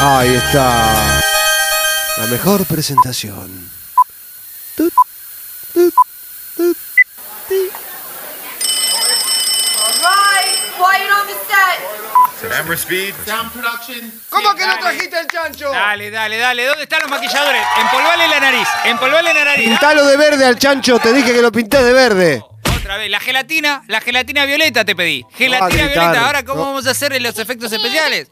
Ahí está. La mejor presentación. Tut, tut, tut, ti. Camera speed. ¿Cómo que no trajiste el chancho? Dale, dale, dale. ¿Dónde están los maquilladores? Empolvale la nariz. Empolvale la nariz. Pintalo de verde al chancho, te dije que lo pinté de verde. Otra vez. La gelatina, la gelatina violeta te pedí. Gelatina gritar, violeta. Ahora, ¿cómo no. vamos a hacer los efectos especiales?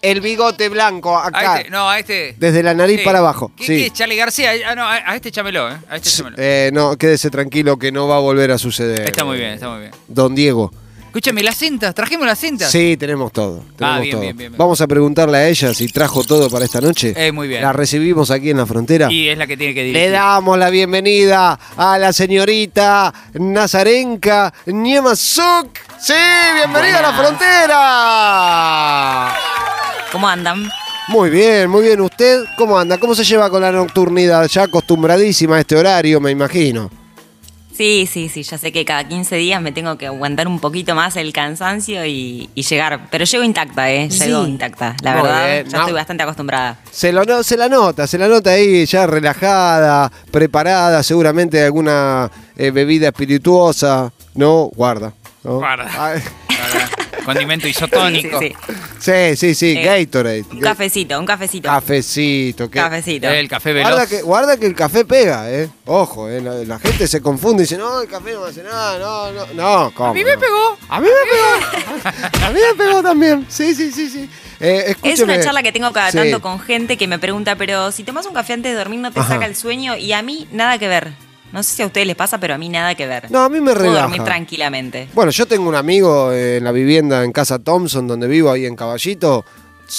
El bigote blanco A acá. este, no, a este. Desde la nariz Sí. para abajo. ¿Qué, sí. qué es Charlie García? Ah, no, a, este chámelo, ¿eh? A este chámelo. Eh, no, quédese tranquilo que no va a volver a suceder. Está muy bien, está muy bien. Don Diego. Escúchame, las cintas. ¿Trajimos las cintas? Sí, tenemos todo. tenemos Ah, bien, todo. bien, bien, bien. Vamos a preguntarle a ella si trajo todo para esta noche. Eh, muy bien. La recibimos aquí en la frontera. Y es la que tiene que Le dirigir. damos la bienvenida a la señorita Nazarenka Niemasuk. Sí, bienvenida a la frontera. ¿Cómo andan? Muy bien, muy bien. ¿Usted cómo anda? ¿Cómo se lleva con la nocturnidad? Ya acostumbradísima a este horario, me imagino. Sí, sí, sí, ya sé que cada 15 días me tengo que aguantar un poquito más el cansancio y, y llegar. Pero llego intacta, ¿eh? Llego Sí. intacta. La Muy verdad, bien, ya no. estoy bastante acostumbrada. Se, lo, no- se la nota, se la nota ahí ya relajada, preparada, seguramente alguna eh, bebida espirituosa. No, guarda. ¿no? Guarda. Condimento isotónico. Sí, sí, sí. Sí, sí, sí, Eh, Gatorade. Un cafecito, un cafecito. Cafecito. que- Cafecito. El café veloz. Guarda que, guarda que el café pega, ¿eh? Ojo, ¿eh? La, la gente se confunde y dice, no, el café no me hace nada, no, no, no, ¿cómo? A mí me no? pegó. A mí me pegó. A mí me pegó también. Sí, sí, sí, sí. Eh, Es una charla que tengo cada Sí. tanto con gente que me pregunta, pero si tomas un café antes de dormir no te Ajá. saca el sueño y a mí nada que ver. No sé si a ustedes les pasa, pero a mí nada que ver. No, a mí me Puedo dormir tranquilamente. Bueno, yo tengo un amigo eh, en la vivienda en Casa Thompson, donde vivo ahí en Caballito.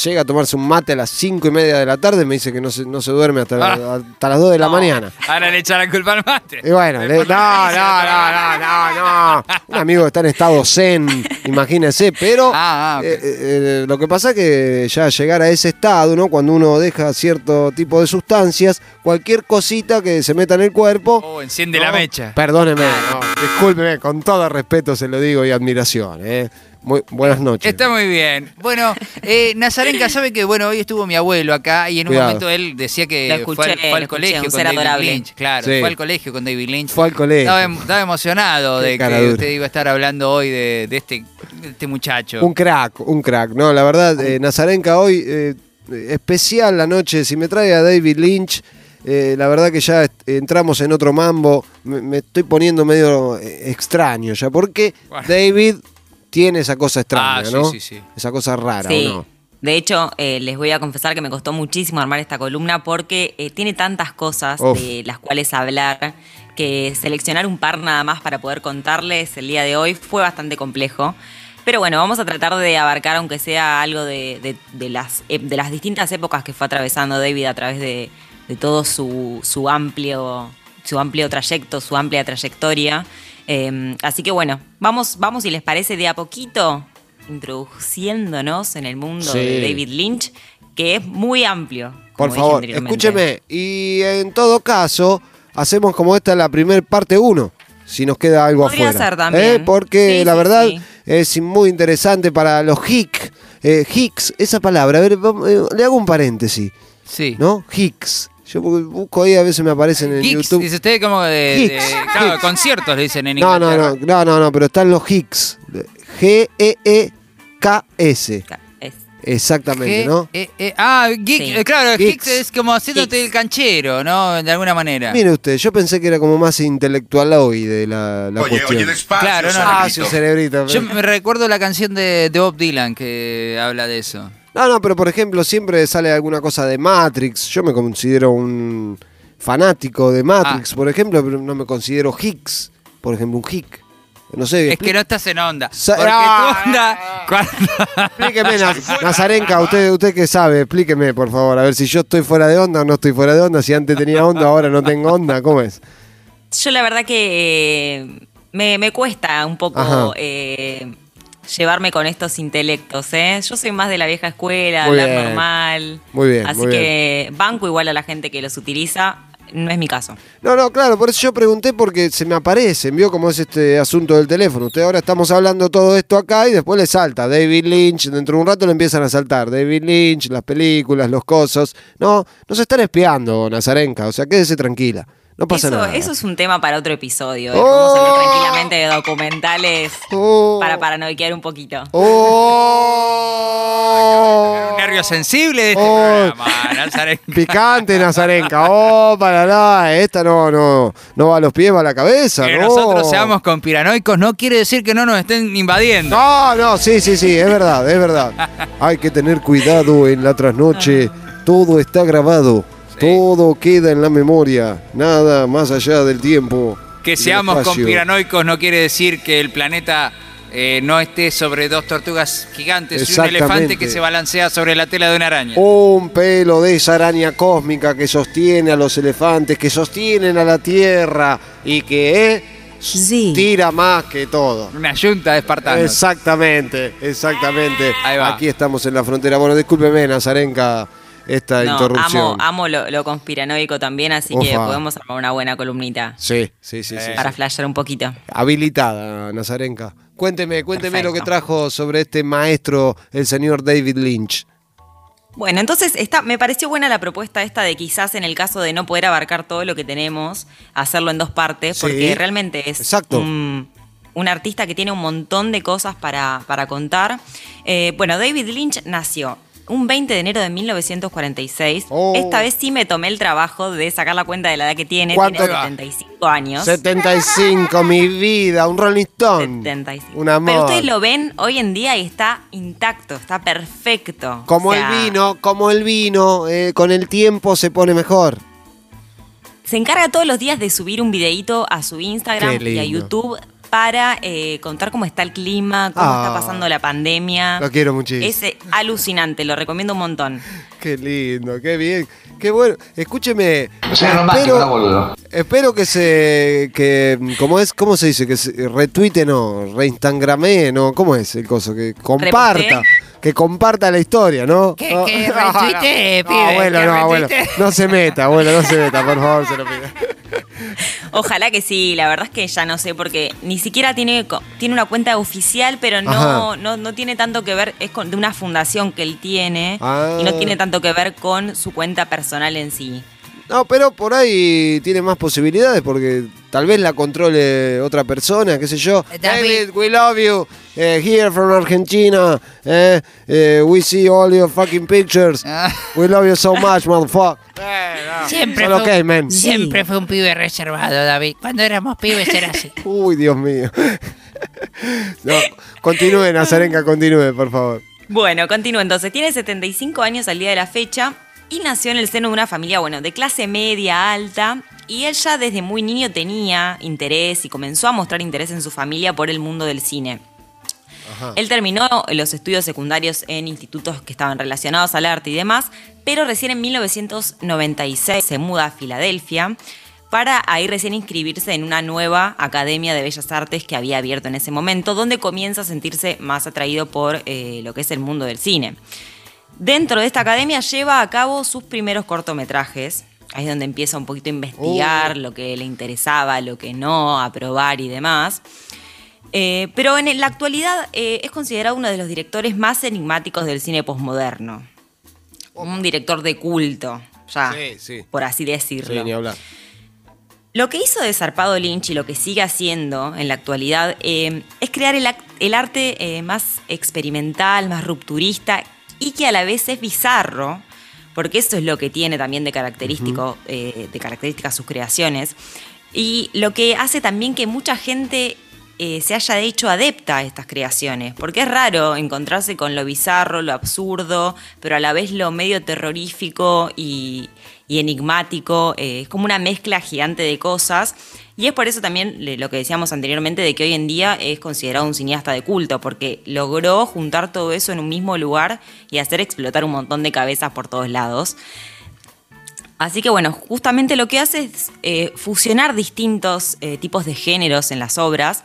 Llega a tomarse un mate a las cinco y media de la tarde. Me dice que no se, no se duerme hasta, Ah. hasta las 2 de la mañana. Ahora le echa la culpa al mate. Y bueno, le- no, no, no, no, no, no. Un amigo que está en estado zen, imagínese, pero Ah, ah, ok. eh, eh, lo que pasa es que ya llegar a ese estado, ¿no? Cuando uno deja cierto tipo de sustancias, cualquier cosita que se meta en el cuerpo. Oh, enciende la mecha. Perdóneme, no, discúlpeme, con todo respeto se lo digo y admiración, ¿eh? Muy, buenas noches. Está muy bien. Bueno, eh, Nazarenka sabe que bueno hoy estuvo mi abuelo acá y en un Cuidado. momento él decía que escuché, fue, al, fue colegio con David adorable. Lynch. Claro, Sí. fue al colegio con David Lynch. Fue al colegio. Estaba, em- estaba emocionado Qué de que dura. usted iba a estar hablando hoy de, de este, de este muchacho. Un crack, un crack. No, la verdad, eh, Nazarenka hoy, eh, especial la noche. Si me trae a David Lynch, eh, la verdad que ya entramos en otro mambo. Me, me estoy poniendo medio eh, extraño ya, porque Bueno. David tiene esa cosa extraña, Ah, sí, ¿no? sí, sí. Esa cosa rara, Sí. ¿o no? De hecho, eh, les voy a confesar que me costó muchísimo armar esta columna porque eh, tiene tantas cosas Uf. de las cuales hablar que seleccionar un par nada más para poder contarles el día de hoy fue bastante complejo. Pero bueno, vamos a tratar de abarcar, aunque sea algo de, de- de las, de las distintas épocas que fue atravesando David a través de, de todo su, su amplio, su amplio trayecto, su amplia trayectoria. Eh, así que bueno, vamos, vamos si les parece de a poquito introduciéndonos en el mundo Sí. de David Lynch, que es muy amplio. Por como dije favor, anteriormente. escúcheme. Y en todo caso, hacemos como esta la primer parte 1. Si nos queda algo Podría afuera. ser también. ¿Eh? Porque Sí, la verdad sí. es muy interesante para los Hicks. Eh, Hicks, esa palabra. A ver, eh, le hago un paréntesis. Sí. ¿No? Hicks. Yo busco ahí, a veces me aparecen en Geeks, YouTube. dice usted como de, claro, conciertos le dicen en No, no, no, no, no, no, pero están los Hicks. G-E-E-K-S. Es- Exactamente, G- ¿no? eh, eh, ah, geek, Sí. eh, claro, geeks es como haciéndote Geeks. el canchero, ¿no? De alguna manera. Mire usted, yo pensé que era como más intelectual hoy de la, la Oye, cuestión. oye, despacio, Claro, no, no. Cerebrito. Yo me recuerdo la canción de, de Bob Dylan que habla de eso. No, no, pero por ejemplo, siempre sale alguna cosa de Matrix. Yo me considero un fanático de Matrix, Ah. por ejemplo, pero no me considero Hicks. Por ejemplo, un Hick. No sé. Es que no estás en onda. Sa- Porque Ah. tu onda. cuando- Explíqueme, Naz- Nazarenka, usted, usted que sabe, explíqueme, por favor, a ver si yo estoy fuera de onda o no estoy fuera de onda, si antes tenía onda, ahora no tengo onda, ¿cómo es? Yo la verdad que eh, me, me cuesta un poco Ajá. eh, llevarme con estos intelectos. ¿eh? Yo soy más de la vieja escuela, Muy hablar bien. normal. Muy bien, Así muy que banco igual a la gente que los utiliza. no es mi caso. No, no, claro, por eso yo pregunté porque se me aparece, vio cómo es este asunto del teléfono. Usted ahora estamos hablando todo esto acá y después le salta David Lynch, dentro de un rato le empiezan a saltar David Lynch, las películas, los cosos. No, no se están espiando, Nazarenka, o sea, quédese tranquila. No pasa eso, nada. eso es un tema para otro episodio. de Oh. Podemos hablar tranquilamente de documentales Oh. para paranoiquear un poquito. ¡Oh! Un nervio sensible de este Oh. programa, Nazarenka. Picante, Nazarenka. Oh, para nada. Esta no, no, no va a los pies, va a la cabeza. Que no. nosotros seamos conspiranoicos no quiere decir que no nos estén invadiendo. No, no, sí, sí, sí, es verdad, es verdad. Hay que tener cuidado en la trasnoche. Todo está grabado. Todo queda en la memoria. Nada más allá del tiempo. Que seamos conspiranoicos no quiere decir que el planeta eh, no esté sobre dos tortugas gigantes y un elefante que se balancea sobre la tela de una araña. Un pelo de esa araña cósmica que sostiene a los elefantes, que sostienen a la tierra y que eh, Sí. tira más que todo. Una yunta de espartanos. Exactamente, exactamente. Ahí va. Aquí estamos en la frontera. Bueno, discúlpeme, Nazarenka, esta No, interrupción. amo, amo lo, lo conspiranoico también, así que podemos armar una buena columnita Sí, sí, sí, sí. para flashear un poquito. Habilitada, Nazarenka. Cuénteme, cuénteme lo que trajo sobre este maestro, el señor David Lynch. Bueno, entonces está, me pareció buena la propuesta esta de quizás en el caso de no poder abarcar todo lo que tenemos, hacerlo en dos partes, Sí, porque realmente es exacto. un, un artista que tiene un montón de cosas para, para contar. Eh, bueno, David Lynch nació un 20 de enero de 1946. Oh. Esta vez sí me tomé el trabajo de sacar la cuenta de la edad que tiene. ¿Cuánto Tiene va? 75 años. 75, mi vida, un Rolling Stone. 75. Un amor. Pero ustedes lo ven hoy en día y está intacto, está perfecto. Como O sea, el vino, como el vino, eh, con el tiempo se pone mejor. Se encarga todos los días de subir un videíto a su Instagram y a. YouTube para eh, contar cómo está el clima, cómo Ah. está pasando la pandemia. Lo quiero muchísimo. Es eh, alucinante, lo recomiendo un montón. Qué lindo, qué bien, qué bueno. Escúcheme. Soy romántico, no boludo. Espero que se. que ¿Cómo es? ¿Cómo se dice? Que se retuite, no, reinstagramé, no, ¿cómo es el coso? Que comparta. Que comparta la historia, ¿no? Que- No, que no, retuitee, no, pibe, abuelo, que no, abuelo. No se meta, abuelo, no se meta, por favor, se lo pido. Ojalá que sí, la verdad es que ya no sé, porque ni siquiera tiene, tiene una cuenta oficial, pero no, no, no tiene tanto que ver, es con, de una fundación que él tiene Ah. y no tiene tanto que ver con su cuenta personal en sí. No, pero por ahí tiene más posibilidades porque tal vez la controle otra persona, qué sé yo. Eh, David. We love you. eh, here from Argentina. eh, eh, we see all your fucking pictures. Ah. We love you so much, motherfucker. Siempre Solo fue, ok, man. siempre fue un pibe reservado, David. Cuando éramos pibes era así. Uy, Dios mío. No, continúe, Nazarenka, continúe, por favor. Bueno, continúo entonces. Tiene 75 años al día de la fecha y nació en el seno de una familia, bueno, de clase media alta. Y él ya desde muy niño tenía interés y comenzó a mostrar interés en su familia por el mundo del cine. Ajá. Él terminó los estudios secundarios en institutos que estaban relacionados al arte y demás, pero recién en 1996 se muda a Filadelfia para ahí recién inscribirse en una nueva Academia de Bellas Artes que había abierto en ese momento, donde comienza a sentirse más atraído por eh, lo que es el mundo del cine. Dentro de esta academia lleva a cabo sus primeros cortometrajes. Ahí es donde empieza un poquito a investigar Oh. lo que le interesaba, lo que no, a probar y demás. Eh, pero en la actualidad eh, es considerado uno de los directores más enigmáticos del cine posmoderno. Un director de culto, ya, Sí, sí. por así decirlo. Sí, ni hablar. Lo que hizo de Zarpado Lynch y lo que sigue haciendo en la actualidad eh, es crear el, arte eh, más experimental, más rupturista y que a la vez es bizarro, porque eso es lo que tiene también de característico, eh, de características sus creaciones. Y lo que hace también que mucha gente eh, se haya hecho adepta a estas creaciones, porque es raro encontrarse con lo bizarro, lo absurdo, pero a la vez lo medio terrorífico y, y enigmático, eh, es como una mezcla gigante de cosas. Y es por eso también lo que decíamos anteriormente de que hoy en día es considerado un cineasta de culto, porque logró juntar todo eso en un mismo lugar y hacer explotar un montón de cabezas por todos lados. Así que bueno, justamente lo que hace es eh, fusionar distintos eh, tipos de géneros en las obras,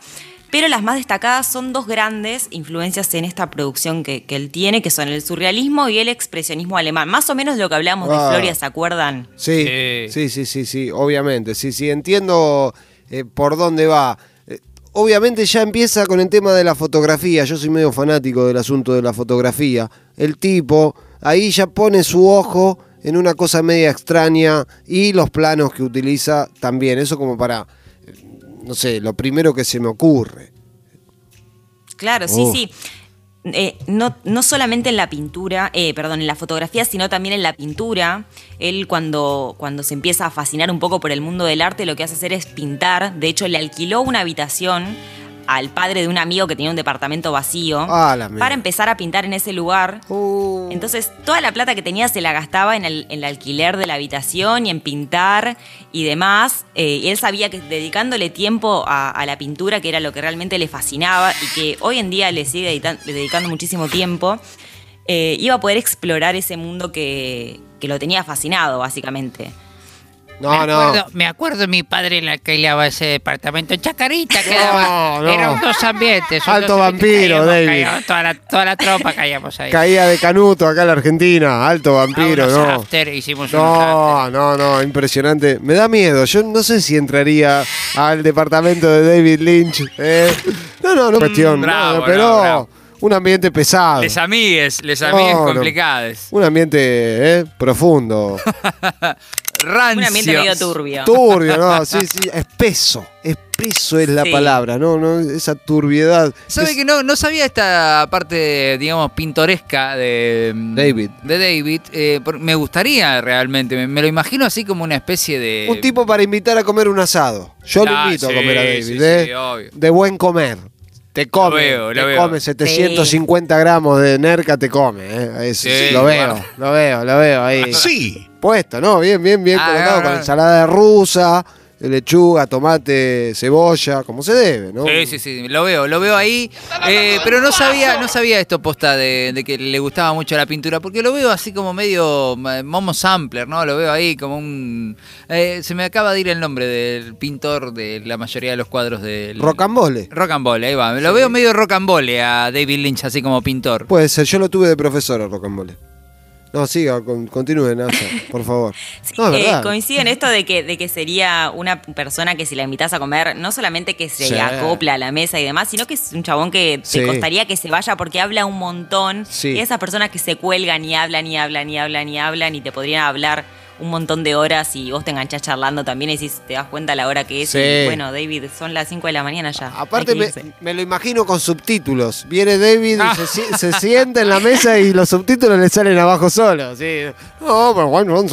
pero las más destacadas son dos grandes influencias en esta producción que, que él tiene, que son el surrealismo y el expresionismo alemán. Más o menos lo que hablamos Ah. de Floria, ¿se acuerdan? Sí, Sí. sí, sí, sí, sí, obviamente. Sí, sí, entiendo eh, por dónde va. Eh, obviamente ya empieza con el tema de la fotografía. Yo soy medio fanático del asunto de la fotografía. El tipo ahí ya pone su ojo en una cosa media extraña y los planos que utiliza también. Eso como para, no sé, lo primero que se me ocurre. Claro, sí, Oh. sí. Eh, no, no solamente en la pintura, eh, perdón, en la fotografía, sino también en la pintura. Él cuando, cuando se empieza a fascinar un poco por el mundo del arte, lo que hace hacer es pintar. De hecho, le alquiló una habitación al padre de un amigo que tenía un departamento vacío Ah, para empezar a pintar en ese lugar. Uh, Entonces, toda la plata que tenía se la gastaba en el, en el alquiler de la habitación y en pintar y demás. Eh, y él sabía que dedicándole tiempo a, a la pintura, que era lo que realmente le fascinaba y que hoy en día le sigue dedican- dedicando muchísimo tiempo, eh, iba a poder explorar ese mundo que, que lo tenía fascinado, básicamente. No, me, no. acuerdo, me acuerdo mi padre le alquilaba ese departamento en Chacarita. Quedaba, no. Eran dos ambientes. Alto dos ambientes, vampiro, caíamos, David. caíamos, toda, la, toda la tropa caíamos ahí. Caía de Canuto acá en la Argentina. Alto vampiro, unos ¿no? after, hicimos No, no, no, impresionante. Me da miedo. Yo no sé si entraría al departamento de David Lynch. ¿eh? No, no, no cuestión. bravo, no, pero no, bravo. un ambiente pesado. Les amigues, les amigues No, no. complicados. Un ambiente ¿eh? profundo. Rancios. Un ambiente medio turbio. Turbio, no, sí, sí. Espeso. Espeso es la Sí. palabra, ¿no? no Esa turbiedad. ¿Sabe Es- que no, no sabía esta parte, digamos, pintoresca de David. De David. Eh, me gustaría realmente, me, me lo imagino así como una especie de... Un tipo para invitar a comer un asado. Yo Ah, lo invito sí, a comer a David. sí, ¿eh? sí, obvio. De buen comer. Te come. veo, lo te veo. come 750 gramos de nerca, te come. ¿eh? Sí, lo veo, lo veo, lo veo ahí. Sí. Puesto, ¿no? Bien, bien, bien Ah, colocado no, con ensalada rusa, lechuga, tomate, cebolla, como se debe, ¿no? Sí, sí, sí, lo veo, lo veo ahí. Eh, pero no sabía, no sabía esto posta de, de que le gustaba mucho la pintura, porque lo veo así como medio Momo Sampler, ¿no? Lo veo ahí como un. eh, se me acaba de ir el nombre del pintor de la mayoría de los cuadros del. Rocambole. Roll, ahí va. Lo veo medio roll a David Lynch así como pintor. Puede ser, yo lo tuve de profesor a Rocambole. No, siga, con- continúe, Nasa, por favor. Sí, no, eh, verdad. coincido en esto de que, de que sería una persona que si la invitas a comer, no solamente que se Sí. acopla a la mesa y demás, sino que es un chabón que Sí. te costaría que se vaya porque habla un montón. Y esas personas que se cuelgan y hablan y hablan y hablan y hablan y te podrían hablar un montón de horas y vos te enganchás charlando también y decís, te das cuenta la hora que es. Sí. Y bueno, David, son las 5 de la mañana ya. Aparte me, lo imagino con subtítulos. Viene David Ah. y se, si- se sienta en la mesa y los subtítulos le salen abajo solos. Sí. No, pero bueno,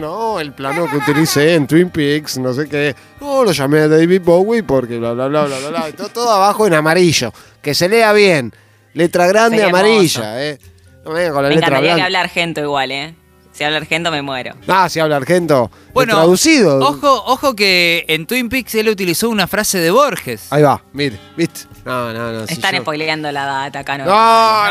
no, el plano que utilicé en Twin Peaks, no sé qué. No, lo llamé a David Bowie porque bla, bla, bla, bla, bla, bla. Todo, todo abajo en amarillo. Que se lea bien. Letra grande Sería amarilla, eh. No me con la Me letra encantaría que hablar argento igual, ¿eh? Si habla argento me muero. Ah, si habla argento. Bueno, traducido. Ojo, ojo que en Twin Peaks él utilizó una frase de Borges. Ahí va, mire, ¿viste? No, no, no. si Están yo- spoileando la data acá, ¿no? No, No,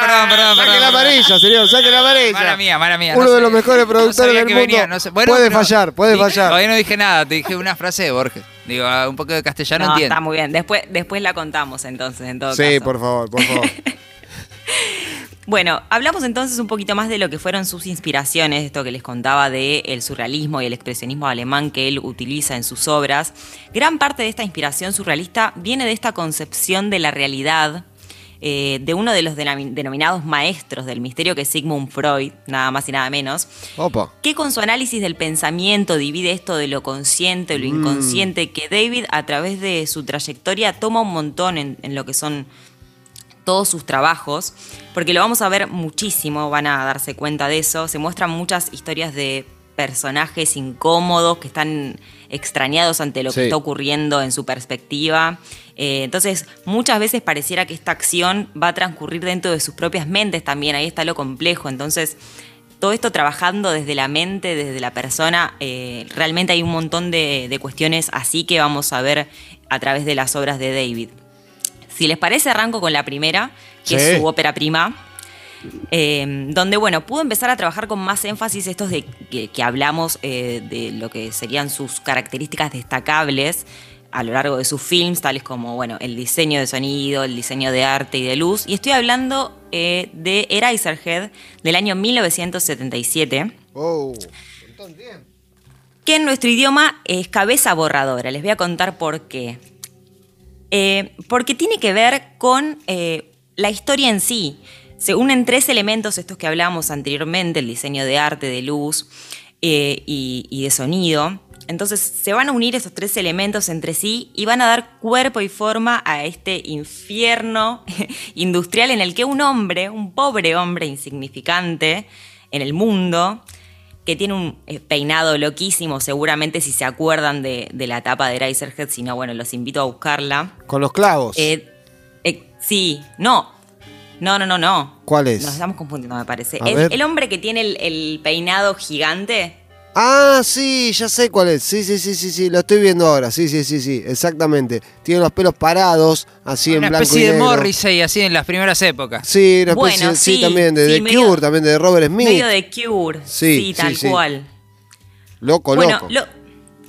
perdón, perdón, Saque perdón, la amarilla, señor, saque la amarilla. Mala mía, mala mía. Uno no de sé- los mejores productores sabía del que mundo. venía, no sé- bueno, puede fallar, puede dije- fallar. Todavía no dije nada, te dije una frase de Borges. Digo, ah, un poco de castellano No, entiendo. está muy bien. Después, después la contamos entonces, en todo Sí, caso. por favor, por favor. Bueno, hablamos entonces un poquito más de lo que fueron sus inspiraciones, esto que les contaba del el surrealismo y el expresionismo alemán que él utiliza en sus obras. Gran parte de esta inspiración surrealista viene de esta concepción de la realidad eh, de uno de los denomi- denominados maestros del misterio que es Sigmund Freud, nada más y nada menos, Opa. que con su análisis del pensamiento divide esto de lo consciente, lo Mm. inconsciente, que David a través de su trayectoria toma un montón en, en lo que son todos sus trabajos, porque lo vamos a ver muchísimo, van a darse cuenta de eso, se muestran muchas historias de personajes incómodos que están extrañados ante lo Sí. que está ocurriendo en su perspectiva. Eh, entonces, muchas veces pareciera que esta acción va a transcurrir dentro de sus propias mentes también, ahí está lo complejo. Entonces, todo esto trabajando desde la mente, desde la persona, eh, realmente hay un montón de, de cuestiones así que vamos a ver a través de las obras de David. Si les parece, arranco con la primera, que Sí. es su ópera prima, eh, donde, bueno, pudo empezar a trabajar con más énfasis estos de que, que hablamos eh, de lo que serían sus características destacables. a lo largo de sus films, tales como bueno, el diseño de sonido, el diseño de arte y de luz. Y estoy hablando eh, de Eraserhead del año 1977. Oh, Que en nuestro idioma es cabeza borradora. Les voy a contar por qué. Eh, porque tiene que ver con eh, la historia en sí. Se unen tres elementos, estos que hablábamos anteriormente, el diseño de arte, de luz y, y de sonido entonces se van a unir esos tres elementos entre sí y van a dar cuerpo y forma a este infierno industrial en el que un hombre, un pobre hombre insignificante en el mundo, que tiene un eh, peinado loquísimo, seguramente si se acuerdan de, la etapa de Razorhead, si no, bueno, los invito a buscarla. Con los clavos. Eh, eh, sí, no, no, no, no, no. ¿Cuál es? Nos estamos confundiendo, me parece. El, hombre que tiene el, peinado gigante. Ah, sí, ya sé cuál es. Sí, sí, sí, sí, sí, lo estoy viendo ahora. Sí, sí, sí, sí, exactamente. Tiene los pelos parados, así en blanco y negro. Una especie de Morrissey, así en las primeras épocas. Sí, una especie, sí, también, de, The Cure, también de Robert Smith. Medio de Cure, sí, tal cual. Loco, loco.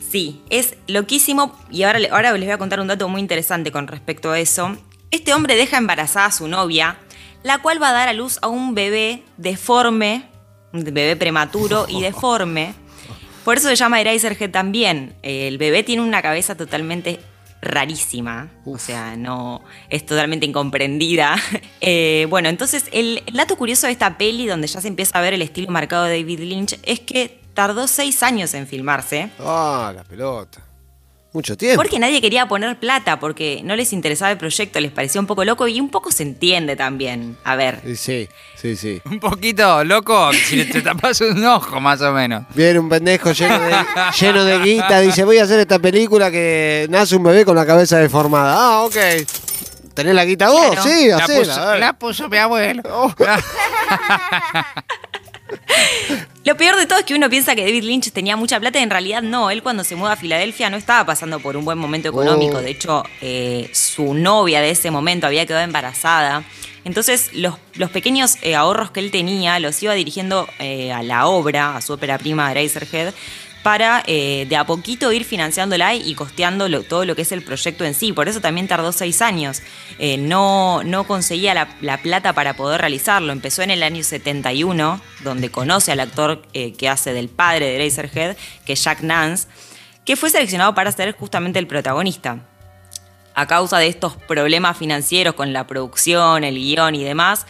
sí, es loquísimo. Y ahora, ahora les voy a contar un dato muy interesante con respecto a eso. Este hombre deja embarazada a su novia, la cual va a dar a luz a un bebé deforme, un bebé prematuro y deforme por eso se llama Eraserhead también. El bebé tiene una cabeza totalmente rarísima, o sea, no es totalmente incomprendida. Eh, bueno, entonces el, dato curioso de esta peli, donde ya se empieza a ver el estilo marcado de David Lynch, es que tardó seis años en filmarse. Ah, la pelota. Mucho tiempo. Porque nadie quería poner plata, porque no les interesaba el proyecto, les parecía un poco loco y un poco se entiende también. A ver. Sí, sí, sí. Un poquito loco si te tapas un ojo, más o menos. Viene un pendejo lleno de, lleno de guita, dice: Voy a hacer esta película que nace un bebé con la cabeza deformada. Ah, ok. ¿Tenés la guita vos? Sí, la puso, la puso mi abuelo. Oh. Lo peor de todo es que uno piensa que David Lynch tenía mucha plata y en realidad no. Él cuando se muda a Filadelfia no estaba pasando por un buen momento económico. Oh. De hecho, eh, su novia de ese momento había quedado embarazada. Entonces, los, pequeños eh, ahorros que él tenía los iba dirigiendo eh, a la obra, a su ópera prima Razorhead, para eh, de a poquito ir financiándola y costeando todo lo que es el proyecto en sí. Por eso también tardó seis años. Eh, no, no conseguía la, plata para poder realizarlo. Empezó en el año 71, donde conoce al actor eh, que hace del padre de Razorhead, que es Jack Nance, que fue seleccionado para ser justamente el protagonista. A causa de estos problemas financieros con la producción, el guion y demás,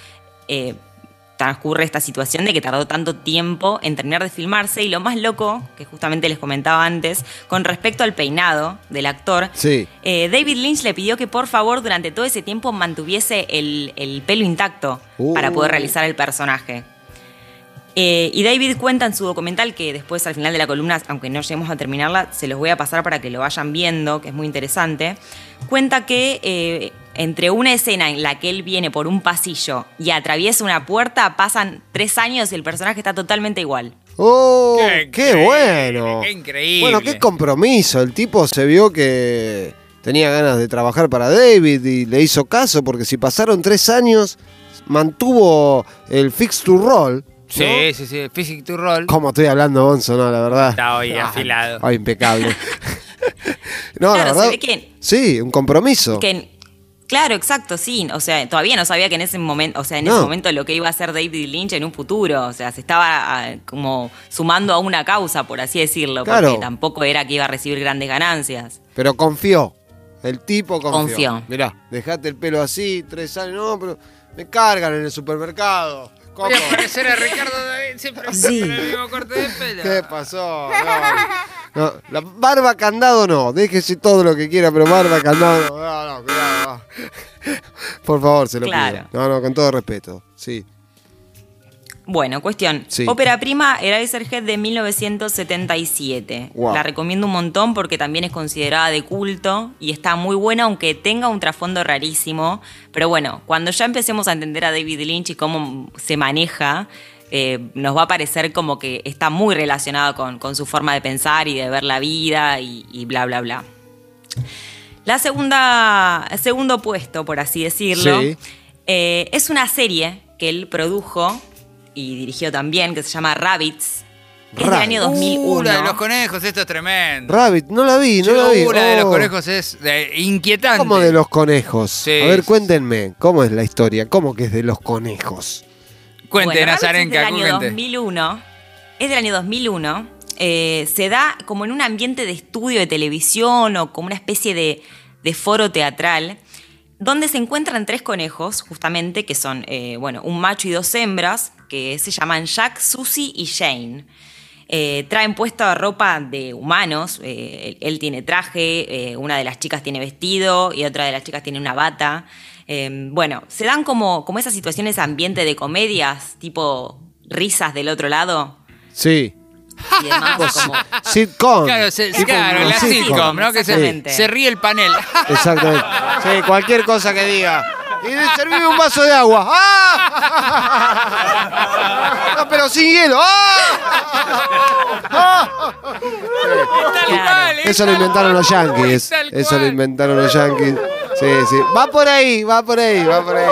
transcurre esta situación de que tardó tanto tiempo en terminar de filmarse y lo más loco, que justamente les comentaba antes, con respecto al peinado del actor, eh, David Lynch le pidió que por favor durante todo ese tiempo mantuviese el, pelo intacto para poder uh. realizar el personaje. Eh, y David cuenta en su documental, que después al final de la columna, aunque no lleguemos a terminarla, se los voy a pasar para que lo vayan viendo, que es muy interesante, cuenta que eh, entre una escena en la que él viene por un pasillo y atraviesa una puerta, pasan tres años y el personaje está totalmente igual. ¡Oh! ¡Qué, bueno! ¡Qué increíble! Bueno, qué compromiso. El tipo se vio que tenía ganas de trabajar para David y le hizo caso, porque si pasaron tres años, mantuvo el fix to roll. Sí, sí, sí, Physic to Roll. Como estoy hablando, Bonzo, no, la verdad. Está hoy afilado. Ay, impecable. no, la verdad. sí, un compromiso. Claro, exacto, sí. O sea, todavía no sabía que en ese momento, o sea, en ese momento lo que iba a hacer David Lynch en un futuro, o sea, se estaba ah, como sumando a una causa, por así decirlo, porque tampoco era que iba a recibir grandes ganancias. Pero confió. El tipo confió. Confió. Mirá, dejate el pelo así, tres años, no, pero me cargan en el supermercado. ¿Cómo? Voy a parecer a Ricardo David siempre sí. con el mismo corte de pelo. ¿Qué pasó? No, la barba candado no, déjese todo lo que quiera, pero barba candado no. No, no, cuidado. Por favor, se lo pido. No, no, con todo respeto. Sí. Bueno, cuestión. Ópera prima Eraserhead de 1977. La recomiendo un montón porque también es considerada de culto y está muy buena, aunque tenga un trasfondo rarísimo. Pero bueno, cuando ya empecemos a entender a David Lynch y cómo se maneja, eh, nos va a parecer como que está muy relacionado con, su forma de pensar y de ver la vida y, bla, bla, bla. La segunda, segundo puesto, por así decirlo, eh, es una serie que él produjo y dirigió también, que se llama Rabbits, Es del año 2001. Uh, la de los conejos, esto es tremendo. Rabbit, no la vi, no Yo, la vi. uh, la de los Oh. conejos es eh, inquietante. ¿Cómo de los conejos? Sí, a ver, cuéntenme, ¿cómo es la historia? ¿Cómo que es de los conejos? Cuente, Bueno, Nazarenka, es del año cuente. 2001. Es del año 2001. eh, se da como en un ambiente de estudio de televisión o como una especie de, de foro teatral, donde se encuentran tres conejos, justamente, que son, eh, bueno, un macho y dos hembras, que se llaman Jack, Susie y Jane. Eh, traen puesta ropa de humanos, eh, él, él tiene traje, eh, una de las chicas tiene vestido y otra de las chicas tiene una bata. Eh, bueno, se dan como, como esas situaciones ambiente de comedias, tipo risas del otro lado Sí. y demás. como, Sitcom. Claro, se- claro, la sitcom, ¿no? Que se, se ríe el panel. Exactamente. Sí, cualquier cosa que diga. Y servime un vaso de agua. ¡Ah! No, pero sin hielo. ¡Ah! ¡Ah! Es Eso lo inventaron los yankees. Eso lo inventaron los yankees. Sí, sí. Va por ahí, va por ahí, va por ahí.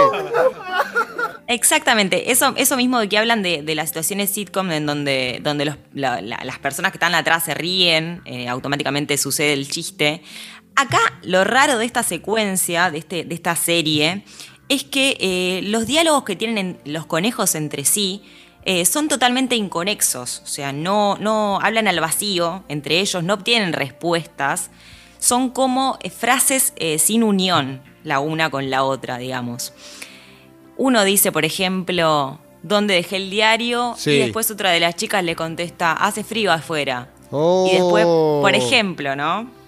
Exactamente, eso, eso mismo de que hablan de, de las situaciones sitcom en donde, donde los- la- la- las personas que están atrás se ríen, eh, automáticamente sucede el chiste. Acá lo raro de esta secuencia, de, este, de esta serie, es que eh, los diálogos que tienen en- los conejos entre sí eh, son totalmente inconexos, o sea, no, no hablan al vacío entre ellos, no obtienen respuestas, son como eh, frases sin unión la una con la otra, digamos. Uno dice, por ejemplo, ¿dónde dejé el diario? Sí. Y después otra de las chicas le contesta, hace frío afuera. Oh. Y después, por ejemplo, ¿no?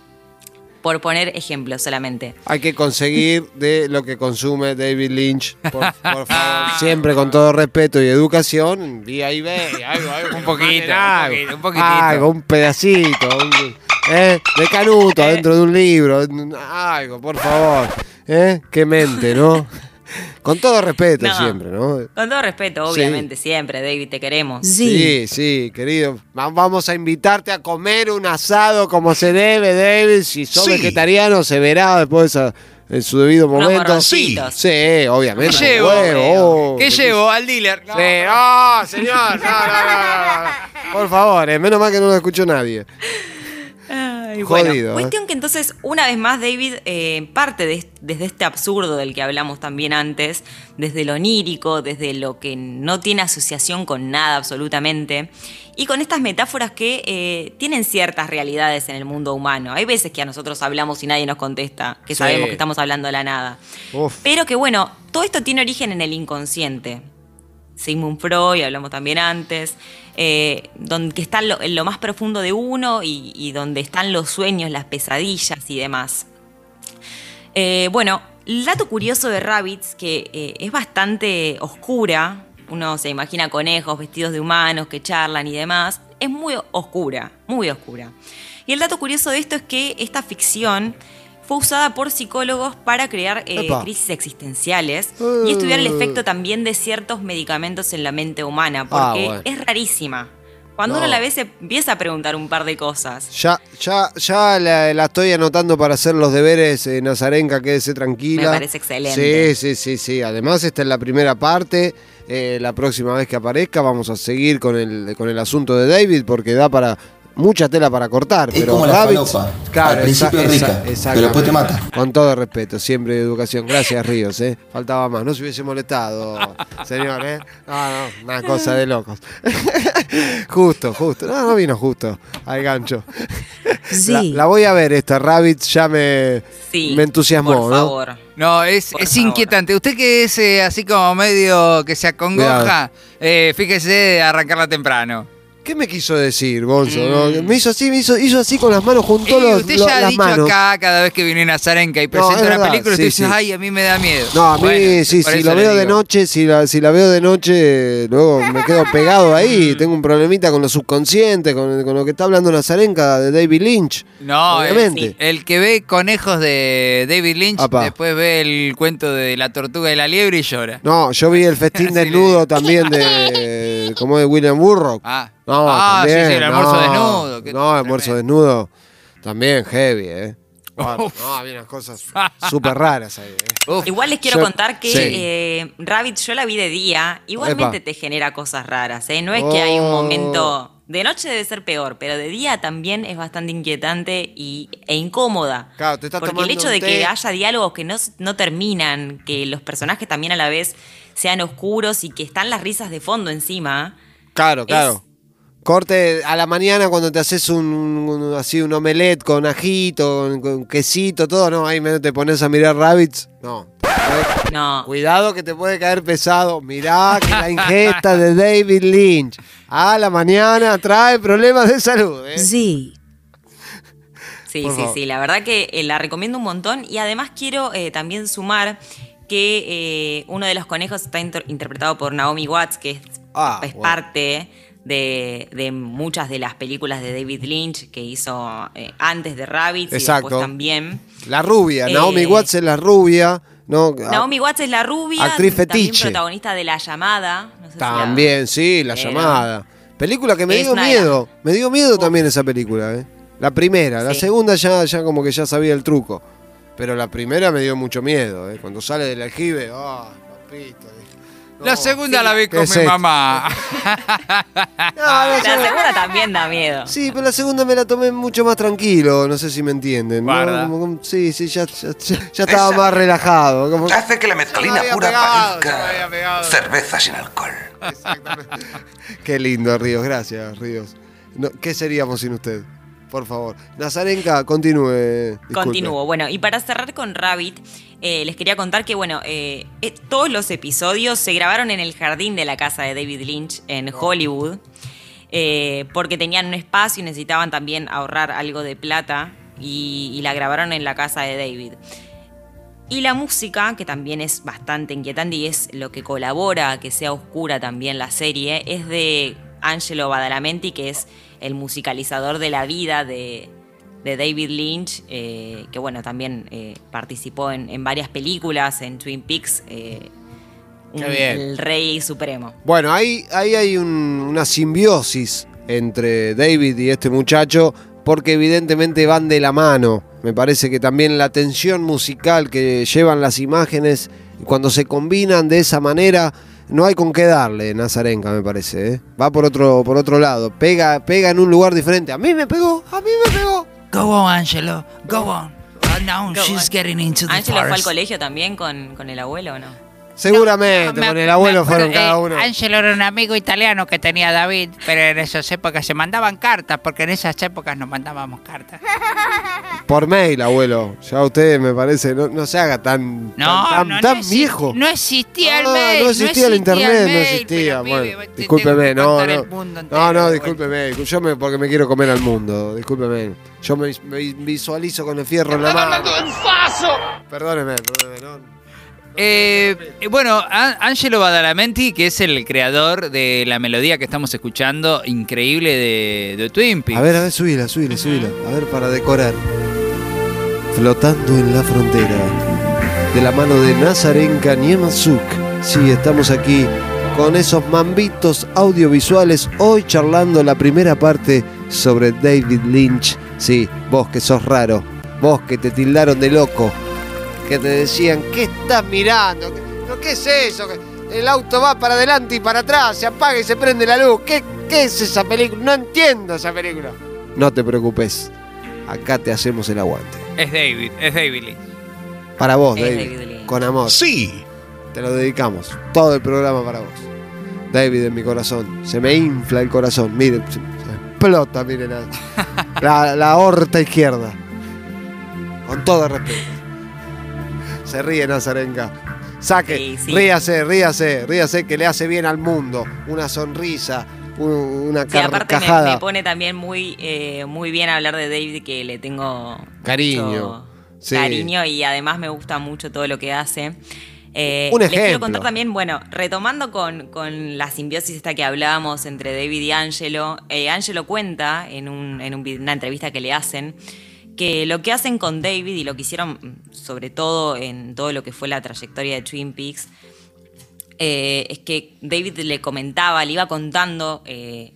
Por poner ejemplos solamente. Hay que conseguir de lo que consume David Lynch. Por, por favor. Siempre con todo respeto y educación. Y ahí ve. Algo, algo, Un poquito, algo. un poquito, un poquitito. Algo, un pedacito. un- ¿eh? De canuto dentro de un libro. Algo, por favor. ¿eh? Qué mente, ¿no? Con todo respeto No. siempre, ¿no? Con todo respeto, Sí. obviamente, siempre, David, te queremos. Sí, sí, querido. Va- Vamos a invitarte a comer un asado como se debe, David. Si sos Sí. vegetariano, se verá después a- en su debido momento. morroncitos. Sí, obviamente. ¿Qué llevo? Huevo, oh, ¿Qué llevo? Al dealer. No. Sí, no, señor. No, no, no, no, no. Por favor, eh, menos mal que no lo escuchó nadie. Ay, Jodido, bueno, ¿eh? cuestión que entonces, una vez más, David eh, parte de- desde este absurdo del que hablamos también antes, desde lo onírico, desde lo que no tiene asociación con nada absolutamente, y con estas metáforas que eh, tienen ciertas realidades en el mundo humano. Hay veces que a nosotros hablamos y nadie nos contesta, que Sí. sabemos que estamos hablando de la nada. Uf. Pero que bueno, todo esto tiene origen en el inconsciente. Sigmund Freud, hablamos también antes, eh, donde está en lo, más profundo de uno y, y donde están los sueños, las pesadillas y demás. Eh, bueno, el dato curioso de Rabbits, que eh, es bastante oscura, uno se imagina conejos vestidos de humanos que charlan y demás, es muy oscura, muy oscura. Y el dato curioso de esto es que esta ficción fue usada por psicólogos para crear eh, crisis existenciales y estudiar el efecto también de ciertos medicamentos en la mente humana, porque Ah, bueno. es rarísima. Cuando No. uno la ve se empieza a preguntar un par de cosas. Ya, ya, ya la, la estoy anotando para hacer los deberes, eh, Nazarenka, quédese tranquila. Me parece excelente. Sí, sí, sí, sí. Además, esta es la primera parte. Eh, la próxima vez que aparezca vamos a seguir con el, con el asunto de David porque da para mucha tela para cortar. Es pero como la Rabbits-. Claro, Al principio es rica, pero después te mata. Con todo respeto, siempre educación. Gracias, Ríos, ¿eh? Faltaba más. No se hubiese molestado, señor, ¿eh? No, no, una cosa de locos. justo, justo. No, no vino justo al gancho. Sí. La, la voy a ver esta, Rabbits ya me, Sí, me entusiasmó, por ¿no? favor. No, es, Por es favor. inquietante. Usted que es eh, así como medio que se acongoja, eh, fíjese de arrancarla temprano. ¿Qué me quiso decir, Bonzo? Mm. no? Me hizo así, me hizo, hizo así con las manos, juntó Y los, usted ya ha las dicho manos. acá cada vez que viene Nazarenka y No, presenta es la verdad, película, usted sí, dice, sí. ay, a mí me da miedo. No, a mí Bueno, sí, si lo veo de noche, si la, si la veo de noche, luego me quedo pegado Mm. ahí. Tengo un problemita con lo subconsciente, con, con lo que está hablando Nazarenka de David Lynch. No, obviamente. el que ve conejos de David Lynch, Apa. después ve el cuento de la tortuga y la liebre y llora. No, yo vi el festín desnudo también de. como de William Burroughs. Ah, No, Ah, sí, también, sí, el almuerzo no, desnudo, qué No, el almuerzo desnudo. También heavy, ¿eh? Bueno, no, había unas cosas súper raras ahí. ¿eh? Uf. Igual les quiero Yo- contar que sí. eh, Rabbit yo la vi de día, igualmente Epa. te genera cosas raras, ¿eh? No es que hay un Oh. momento De noche debe ser peor, pero de día también es bastante inquietante y, e incómoda. Claro, te estás Porque el hecho de té. que haya diálogos que no, no terminan, que los personajes también a la vez sean oscuros y que están las risas de fondo encima. Claro, claro. Corte a la mañana cuando te haces un, un- así un omelette con ajito, con, con quesito, todo, no, ahí te pones a mirar rabbits. No. No. Cuidado que te puede caer pesado. Mirá que la ingesta de David Lynch a la mañana trae problemas de salud. ¿eh? Sí, Por sí, favor. sí, la verdad que eh, la recomiendo un montón y además quiero eh, también sumar que eh, uno de los conejos está inter- interpretado por Naomi Watts, que es, Ah, es parte de, de muchas de las películas de David Lynch que hizo eh, antes de Rabbit y después también. La rubia, Eh, Naomi Watts es la rubia. No, Naomi Watts es la rubia, Actriz también fetiche. protagonista de La Llamada. no sé si la- También, sí, la llamada. Película que me Es dio miedo. Me dio miedo también esa película, ¿eh? La primera, la segunda ya, ya como que ya sabía el truco. Pero la primera me dio mucho miedo, ¿eh? Cuando sale del aljibe, ¡ah, papito! no. La segunda la vi ¿Qué con mi esto? mamá. No, la La segunda- también da miedo. Sí, pero la segunda me la tomé mucho más tranquilo, no sé si me entienden. ¿no? Guarda. Como- como- sí, sí, ya, ya- ya- ya estaba más relajado. como- Hace que la mezcalina pura pegado, parezca cerveza sin alcohol. Qué lindo, Ríos, gracias, Ríos. No, ¿Qué seríamos sin usted? Por favor. Nazarenka, continúe. Continúo. Bueno, y para cerrar con Rabbit, eh, les quería contar que, bueno, eh, eh, todos los episodios se grabaron en el jardín de la casa de David Lynch en Hollywood, porque tenían un espacio y necesitaban también ahorrar algo de plata y, y la grabaron en la casa de David. Y la música, que también es bastante inquietante y es lo que colabora a que sea oscura también la serie, es de Angelo Badalamenti, que es el musicalizador de la vida de, de David Lynch, eh, que bueno, también eh, participó en, en varias películas, en Twin Peaks, eh, un- el rey supremo. Bueno, ahí, ahí hay un- una simbiosis entre David y este muchacho, porque evidentemente van de la mano. Me parece que también la tensión musical que llevan las imágenes, cuando se combinan de esa manera, no hay con qué darle, Nazarenka, me parece. ¿eh? Va por otro, por otro lado, pega, pega en un lugar diferente. A mí me pegó, a mí me pegó. Go on, Angelo. Go on. Uh, now Go she's on. getting into the ¿Ángelo fue al colegio también con, con el abuelo o no? Seguramente, Me- con el abuelo acuerdo, fueron cada eh, uno. Angelo era un amigo italiano que tenía David, pero en esas épocas se mandaban cartas, porque en esas épocas nos mandábamos cartas. Por mail, abuelo. Ya usted me parece, no, no se haga tan, No, tan, tan, no, no tan viejo. No existía el Ah, mail. no existía el internet, no mail, existía. Bueno, discúlpeme, no, no. No, no, discúlpeme. discú- Yo me, porque me quiero comer al mundo, discúlpeme. Yo me, me visualizo con el fierro en la mano. Perdóneme, perdóneme. No. Eh, bueno, Angelo Badalamenti, que es el creador de la melodía que estamos escuchando, increíble de, de Twin Peaks. A ver, a ver, subila, subila, subila. A ver, para decorar. Flotando en la frontera. De la mano de Nazarenka Niemazuk. Sí, estamos aquí con esos mambitos audiovisuales. Hoy charlando la primera parte sobre David Lynch. Sí, vos que sos raro. Vos que te tildaron de loco. Que te decían, ¿qué estás mirando? ¿Qué, no, ¿qué es eso? El auto va para adelante y para atrás, se apaga y se prende la luz. ¿Qué, qué es esa película? No entiendo esa película. No te preocupes. Acá te hacemos el aguante. Es David, es David Lee. Para vos, Es David. David Lynch. Con amor. Sí. Te lo dedicamos. Todo el programa para vos. David en mi corazón. Se me infla el corazón. Miren, se, se explota, miren. La, la, la aorta izquierda. Con todo respeto. Se ríe Nazarenka. Saque, Sí, sí. ríase, ríase, ríase que le hace bien al mundo. Una sonrisa, un- una Sí, aparte me, pone también muy, eh, muy bien hablar de David, que le tengo Cariño, mucho sí. cariño y además me gusta mucho todo lo que hace. Eh, Un Les quiero ejemplo. contar también, bueno, retomando con, con la simbiosis esta que hablábamos entre David y Angelo, eh, Angelo cuenta en, un- en un una entrevista que le hacen que lo que hacen con David y lo que hicieron mm, sobre todo en todo lo que fue la trayectoria de Twin Peaks eh, es que David le comentaba, le iba contando eh,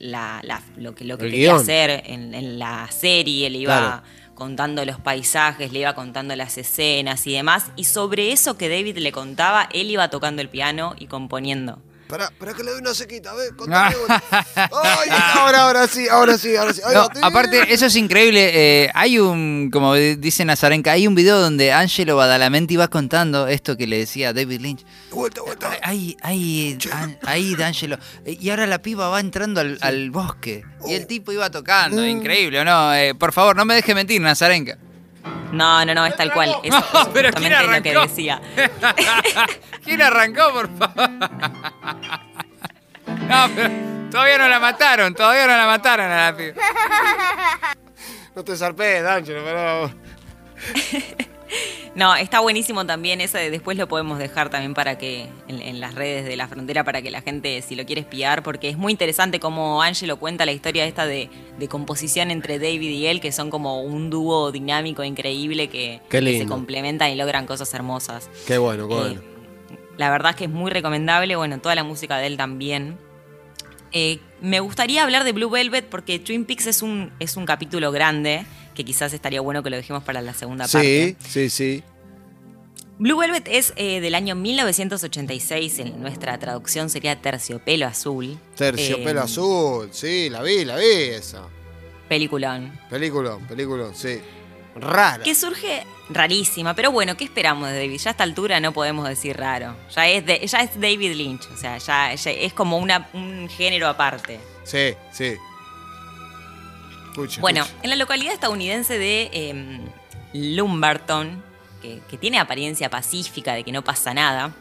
la- la- lo que, lo que quería guion. hacer en, en la serie, le iba Claro. contando los paisajes, le iba contando las escenas y demás. Y sobre eso que David le contaba, él iba tocando el piano y componiendo. Pará, pará que le doy una sequita, a ver. Ay, ahora, ahora sí, ahora sí, ahora sí. No, aparte, eso es increíble. eh, hay un, como dice Nazarenka, hay un video donde Angelo Badalamenti va contando esto que le decía David Lynch. Vuelta, vuelta. Ahí, ahí, ahí, D'Angelo. Y ahora la piba va entrando al, al bosque. Y el tipo iba tocando. Increíble, ¿o no? Eh, por favor, no me deje mentir, Nazarenka. No, no, no, es tal cual. Es, No, pero ¿quién justamente lo que arrancó? decía. ¿Quién arrancó, por favor? No, pero todavía no la mataron, todavía no la mataron a la piba. No te zarpes, D'Angelo, pero. No, está buenísimo también ese, de- después lo podemos dejar también para que en, en las redes de la frontera para que la gente si lo quiere espiar, porque es muy interesante como Angelo cuenta la historia esta de, de composición entre David y él, que son como un dúo dinámico increíble que, se complementan y logran cosas hermosas. Qué bueno, qué Eh, bueno. la verdad es que es muy recomendable, bueno, toda la música de él también. Eh, me gustaría hablar de Blue Velvet porque Twin Peaks es un, es un capítulo grande, que quizás estaría bueno que lo dejemos para la segunda parte. Sí, sí, sí. Blue Velvet es eh, del año 1986, en nuestra traducción sería Terciopelo Azul. Terciopelo Eh, azul, sí, la vi, la vi esa. Peliculón. Película, película, sí. Rara. Que surge rarísima, pero bueno, ¿qué esperamos de David? Ya a esta altura no podemos decir raro. Ya es, de- ya es David Lynch, o sea, ya, ya es como una, un género aparte. Sí, sí. Bueno, en la localidad estadounidense de eh, Lumberton, que, que tiene apariencia pacífica de que no pasa nada,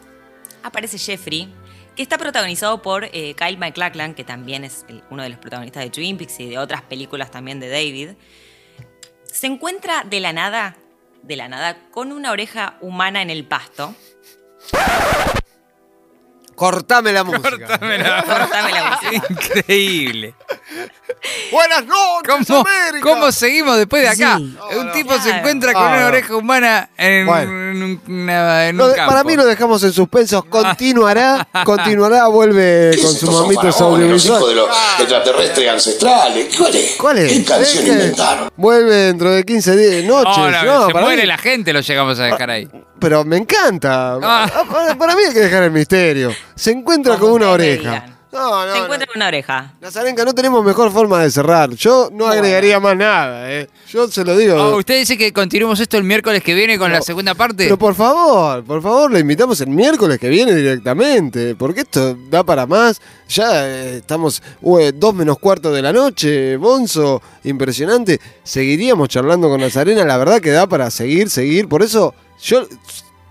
aparece Jeffrey, que está protagonizado por eh, Kyle MacLachlan, que también es el- uno de los protagonistas de Twin Peaks y de otras películas también de David. Se encuentra de la nada, de la nada, con una oreja humana en el pasto. Cortame la música. Cortame la- Cortame la música. Increíble. Buenas noches, ¿Cómo, América. ¿Cómo seguimos después de acá? Sí. un No, tipo se encuentra con Ah, una oreja humana en, Bueno. en un, una- en Lo un de- campo. para mí lo dejamos en suspenso. Ah. Continuará, continuará, vuelve con son mamitos faraones, los hijos de los extraterrestres ancestrales. ¿Cuál es? ¿Cuál es? ¿Qué canción Es que inventaron? Vuelve dentro de 15 días, noches. No, no, No, se para muere mí- la gente, lo llegamos a dejar ahí. Pero me encanta. Ah. Ah, Para, para mí hay que dejar el misterio. Se encuentra Como con una oreja. digan. No, no, Se no. encuentra con una oreja. Nazarenka, no tenemos mejor forma de cerrar. Yo no agregaría más nada, ¿eh? Yo se lo digo. Oh, ¿Usted dice que continuemos esto el miércoles que viene con la segunda parte? Pero por favor, por favor, lo invitamos el miércoles que viene directamente, porque esto da para más. Ya eh, estamos dos menos cuarto de la noche, Bonzo, impresionante. Seguiríamos charlando con Nazarena, la verdad que da para seguir, seguir. Por eso, yo,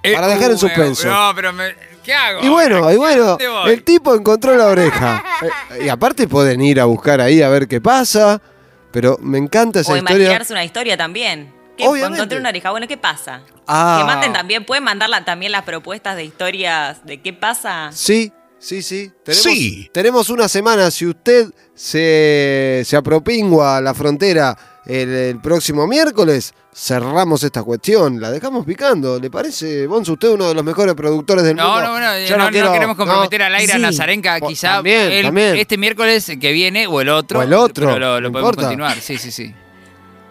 Eh, para dejar en suspenso. No, pero me- ¿qué hago? Y bueno, y bueno, el tipo encontró la oreja. Y aparte pueden ir a buscar ahí a ver qué pasa. Pero me encanta esa o historia. imaginarse una historia también. ¿Qué? Obviamente. Encontré una oreja. Bueno, ¿qué pasa? Ah. Que manden también, pueden mandarla también las propuestas de historias de qué pasa. Sí, sí, sí. Tenemos, Sí. tenemos una semana. Si usted se, se apropingua a la frontera el, el próximo miércoles, cerramos esta cuestión. La dejamos picando. ¿Le parece, Bonzo, usted uno de los mejores productores del No, mundo? no, no, Yo no, no quiero- queremos comprometer no. al aire a Sí. Nazarenka, Po- quizá también, el- también. este miércoles que viene o el otro. O el otro, pero lo, lo no podemos importa. continuar, sí, sí, sí.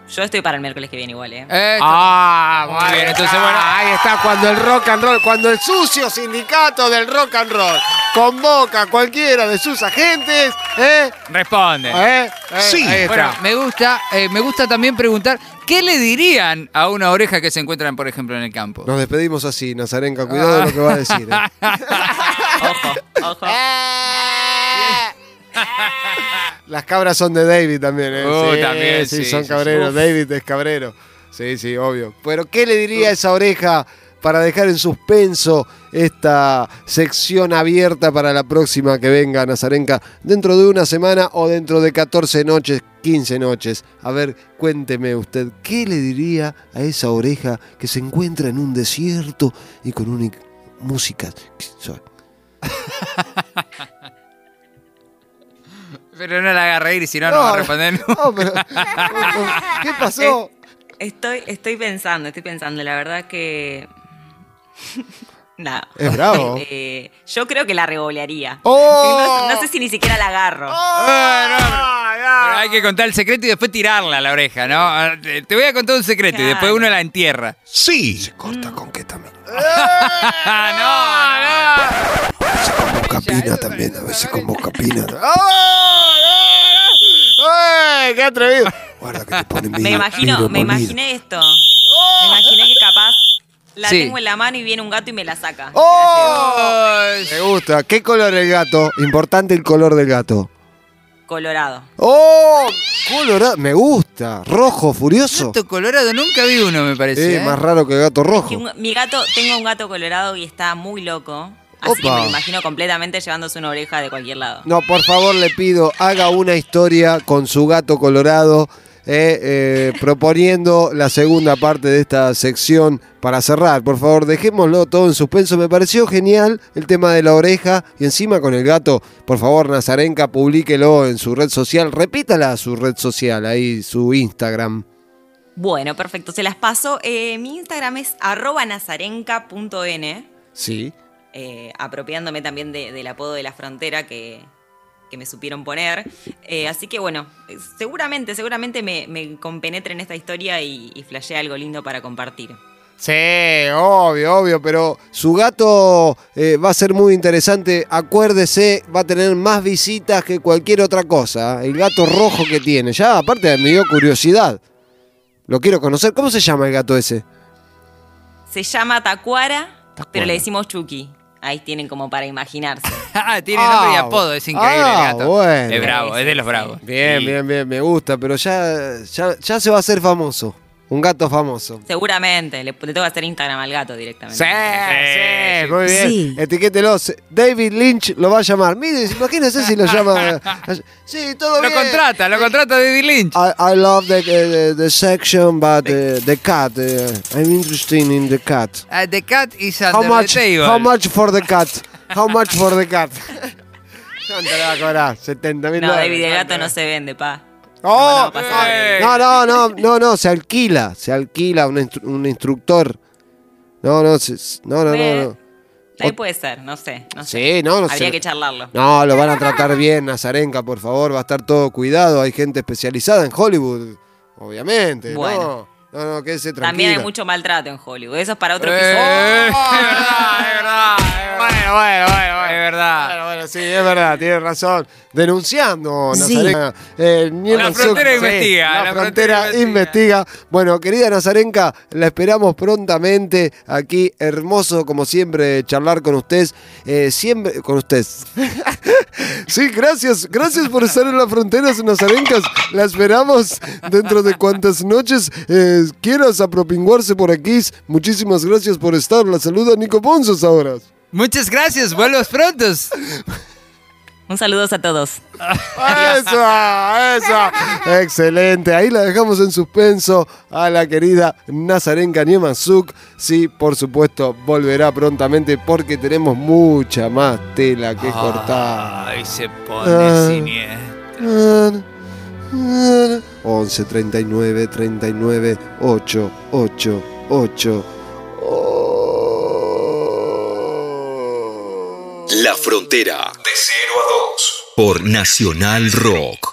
Yo estoy para el miércoles que viene igual, ¿eh? Eh, Ah, Muy bien, entonces, bueno. ahí está cuando el rock and roll, cuando el sucio sindicato del rock and roll convoca a cualquiera de sus agentes, ¿eh? responde. ¿Eh? ¿Eh? Sí. Ahí está. Bueno, me gusta, eh, me gusta también preguntar, ¿qué le dirían a una oreja que se encuentran, por ejemplo, en el campo? Nos despedimos así, Nazarenka, cuidado de lo que va a decir. ¿eh? Ojo, ojo. Las cabras son de David también, ¿eh? Uh, también, sí, sí, son sí, cabreros. sí. David es cabrero. Sí, sí, obvio. Pero, ¿qué le diría a esa oreja para dejar en suspenso esta sección abierta para la próxima que venga Nazarenka dentro de una semana o dentro de 14 noches, 15 noches? A ver, cuénteme usted, ¿qué le diría a esa oreja que se encuentra en un desierto y con una música? Pero no la haga reír, si no, no, va a responder. no, pero- ¿Qué pasó? Estoy, estoy pensando, estoy pensando, la verdad que. Nada. Es bravo. Eh, yo creo que la revolearía. ¡Oh! No, no sé si ni siquiera la agarro. No, pero- pero hay que contar el secreto y después tirarla a la oreja, ¿no? Ah, Te te voy a contar un secreto y después uno la entierra. Sí. Corta con qué también. No, no. Con Moscapina también, a veces con Moscapina. ¡Ay! ¡Qué! Guarda que te ponen Me imagino, me imaginé esto. Me imaginé que la Sí. tengo en la mano y viene un gato y me la saca. ¡Oh! Me gusta. ¿Qué color el gato? Importante el color del gato. Colorado. ¡Oh! Colorado. Me gusta. Rojo, furioso. Gato colorado, nunca vi uno, me parece. Eh, ¿eh? más raro que el gato rojo. Que un- mi gato, tengo un gato colorado y está muy loco. Así que Opa. me lo imagino completamente llevándose una oreja de cualquier lado. No, por favor, le pido, haga una historia con su gato colorado, eh, eh, proponiendo la segunda parte de esta sección para cerrar. Por favor, dejémoslo todo en suspenso. Me pareció genial el tema de la oreja y encima con el gato. Por favor, Nazarenka, publíquelo en su red social. Repítala a su red social, ahí, su Instagram. Bueno, perfecto, se las paso. Eh, mi Instagram es arroba nazarenka.n, Sí. eh, apropiándome también de- del apodo de la frontera que, que me supieron poner. Eh, así que bueno, seguramente, seguramente me, me compenetre en esta historia y, y flashee algo lindo para compartir. Sí, obvio, obvio, pero su gato eh, va a ser muy interesante. Acuérdese, va a tener más visitas que cualquier otra cosa. ¿eh? El gato rojo que tiene. Ya, aparte, me dio curiosidad. Lo quiero conocer. ¿Cómo se llama el gato ese? Se llama Tacuara, Tacuara. pero le decimos Chucky. Ahí tienen como para imaginarse. Ah, tiene nombre y Ah, apodo, es increíble ah, el gato. bueno. Es bravo, Sí, es de los sí, bravos. Bien, Sí. bien, bien, me gusta, pero ya, ya, ya se va a hacer famoso. Un gato famoso. Seguramente, le, le tengo que hacer Instagram al gato directamente. sí, muy bien. Sí. Etiquételo. David Lynch lo va a llamar. Mire, imagínese si lo llama. Sí, todo Lo bien. contrata, lo contrata David Lynch. I, I love the, the, the section, but uh, the cat. uh, I'm interested in the cat. Uh, the cat is How under much? the table. How much for the cat? How much for the cat? ¿Cuánto le va a cobrar? 70 mil No, dólares. David, el gato no se vende, pa. ¡Oh! No, no, Eh. No, no, no, no, no, se alquila, se alquila un, instru- un instructor. No, no, se- no, no, no, no. Ahí puede ser, no sé. No sé. Sí, no, no Habría sé. que charlarlo. No, lo van a tratar bien, Nazarenka, por favor, va a estar todo cuidado. Hay gente especializada en Hollywood, obviamente. Bueno. No, no, no, quédese tranquila. También hay mucho maltrato en Hollywood. Eso es para otro Eh. episodio. Es verdad, tiene razón. Denunciando, Nazarenka. Eh, Newman frontera investiga, La, la frontera, frontera investiga. Bueno, querida Nazarenka, la esperamos prontamente aquí. Hermoso, como siempre, charlar con ustedes. Eh, siempre, con ustedes. sí, gracias. Gracias por estar en las fronteras nazarencas. La esperamos dentro de cuantas noches eh, quieras apropinguarse por aquí. Muchísimas gracias por estar. La saluda Nico Ponzos ahora. Muchas gracias, vuelvos prontos. Un saludo a todos. ¡Eso! ¡Eso! Excelente. Ahí la dejamos en suspenso a la querida Nazarenka Niemanzuk. Sí, por supuesto, volverá prontamente porque tenemos mucha más tela que cortar. Ay, se pone Ah. siniestro. 11 39 39 8 8 8 La frontera. De 0 a 2. Por Nacional Rock.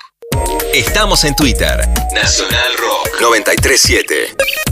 Estamos en Twitter. Nacional Rock 937.